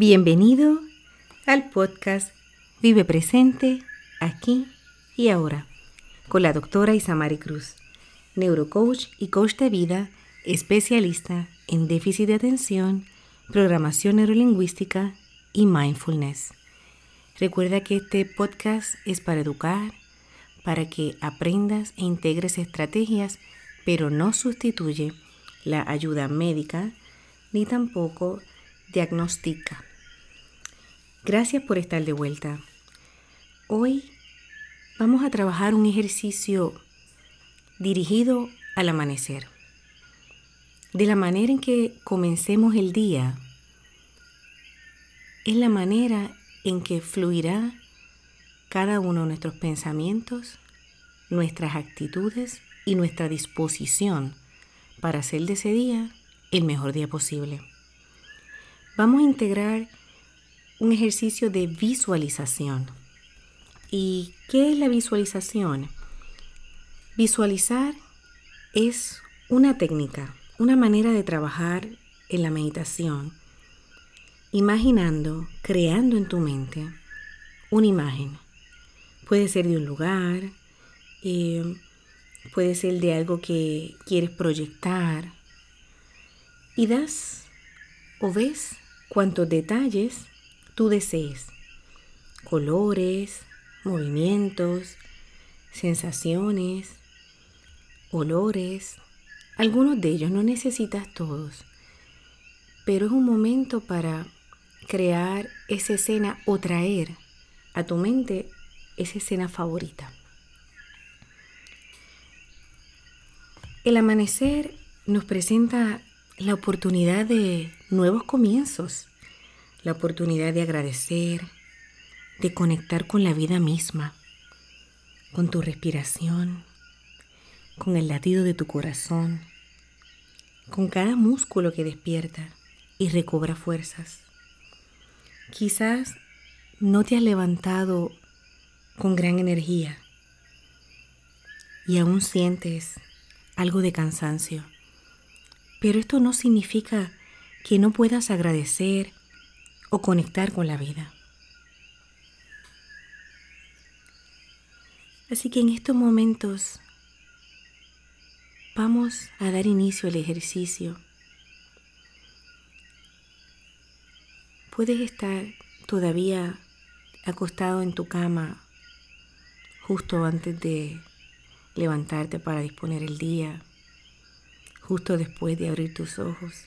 Bienvenido al podcast Vive Presente, aquí y ahora, con la doctora Isamari Cruz, neurocoach y coach de vida, especialista en déficit de atención, programación neurolingüística y mindfulness. Recuerda que este podcast es para educar, para que aprendas e integres estrategias, pero no sustituye la ayuda médica ni tampoco diagnostica. Gracias por estar de vuelta. Hoy vamos a trabajar un ejercicio dirigido al amanecer. De la manera en que comencemos el día, es la manera en que fluirá cada uno de nuestros pensamientos, nuestras actitudes y nuestra disposición para hacer de ese día el mejor día posible. Vamos a integrar un ejercicio de visualización. ¿Y qué es la visualización? Visualizar es una técnica, una manera de trabajar en la meditación, imaginando, creando en tu mente una imagen. Puede ser de un lugar, eh, puede ser de algo que quieres proyectar. Y das o ves cuantos detalles tú desees. Colores, movimientos, sensaciones, olores. Algunos de ellos no necesitas todos, pero es un momento para crear esa escena o traer a tu mente esa escena favorita. El amanecer nos presenta la oportunidad de nuevos comienzos, la oportunidad de agradecer, de conectar con la vida misma, con tu respiración, con el latido de tu corazón, con cada músculo que despierta y recobra fuerzas. Quizás no te has levantado con gran energía y aún sientes algo de cansancio. Pero esto no significa que no puedas agradecer o conectar con la vida. Así que en estos momentos vamos a dar inicio al ejercicio. Puedes estar todavía acostado en tu cama justo antes de levantarte para disponer el día, justo después de abrir tus ojos.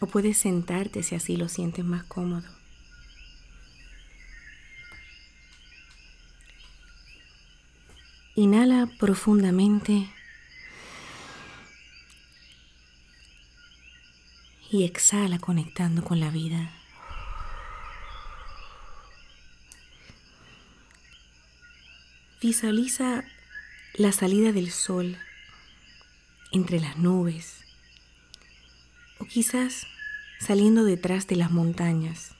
O puedes sentarte si así lo sientes más cómodo. Inhala profundamente y exhala conectando con la vida. Visualiza la salida del sol entre las nubes o quizás saliendo detrás de las montañas.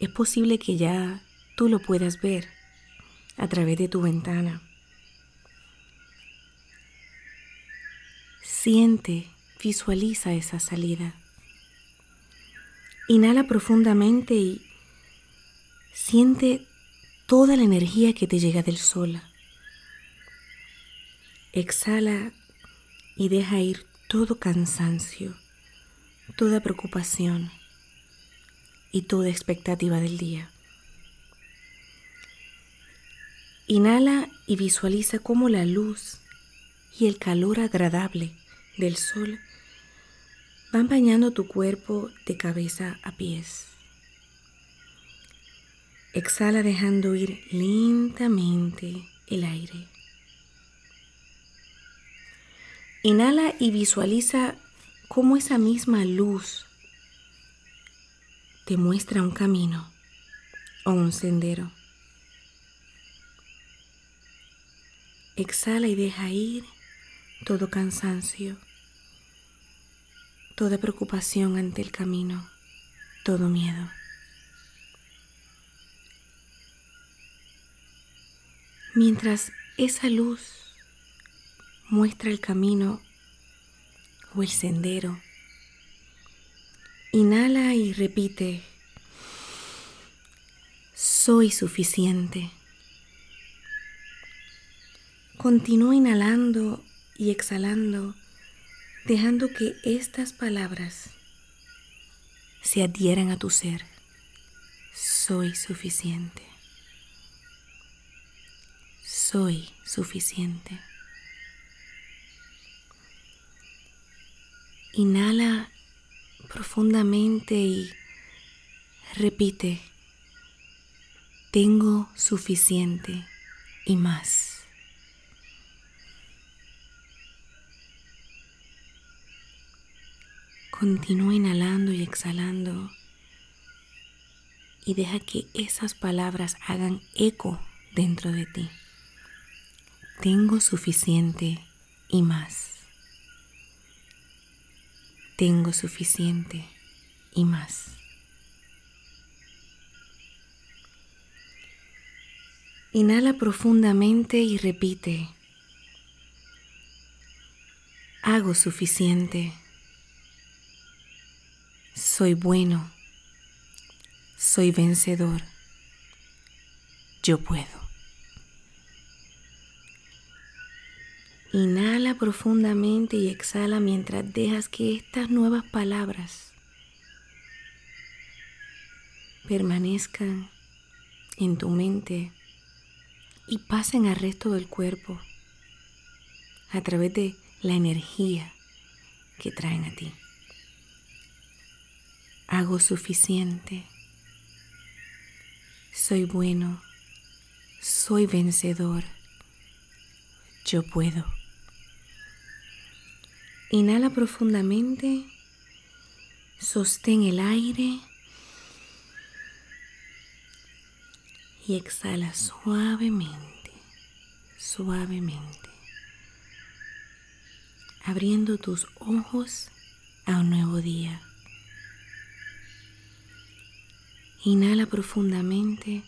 Es posible que ya tú lo puedas ver a través de tu ventana. Siente, visualiza esa salida. Inhala profundamente y siente toda la energía que te llega del sol. Exhala y deja ir todo cansancio, toda preocupación y toda expectativa del día. Inhala y visualiza cómo la luz y el calor agradable del sol van bañando tu cuerpo de cabeza a pies. Exhala dejando ir lentamente el aire. Inhala y visualiza cómo esa misma luz te muestra un camino o un sendero. Exhala y deja ir todo cansancio, toda preocupación ante el camino, todo miedo. Mientras esa luz muestra el camino o el sendero, Inhala y repite, soy suficiente. Continúa inhalando y exhalando, dejando que estas palabras se adhieran a tu ser. Soy suficiente. Soy suficiente. Inhala profundamente y repite, tengo suficiente y más. Continúa inhalando y exhalando y deja que esas palabras hagan eco dentro de ti. Tengo suficiente y más. Tengo suficiente y más. Inhala profundamente y repite. Hago suficiente. Soy bueno. Soy vencedor. Yo puedo. Inhala profundamente y exhala mientras dejas que estas nuevas palabras permanezcan en tu mente y pasen al resto del cuerpo a través de la energía que traen a ti. Hago suficiente. Soy bueno. Soy vencedor. Yo puedo. Inhala profundamente, sostén el aire. Y exhala suavemente, suavemente, abriendo tus ojos a un nuevo día. Inhala profundamente,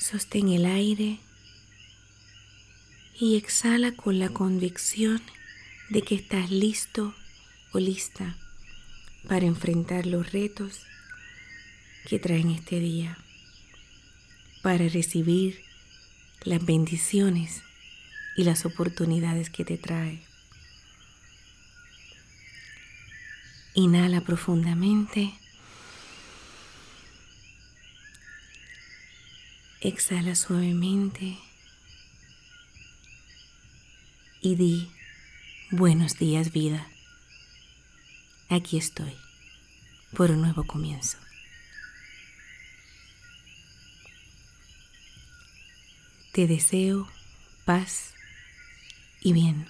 sostén el aire. Y exhala con la convicción de que estás listo o lista para enfrentar los retos que traen este día, para recibir las bendiciones y las oportunidades que te trae. Inhala profundamente. Exhala suavemente y di Buenos días vida. Aquí estoy por un nuevo comienzo. Te deseo paz y bien.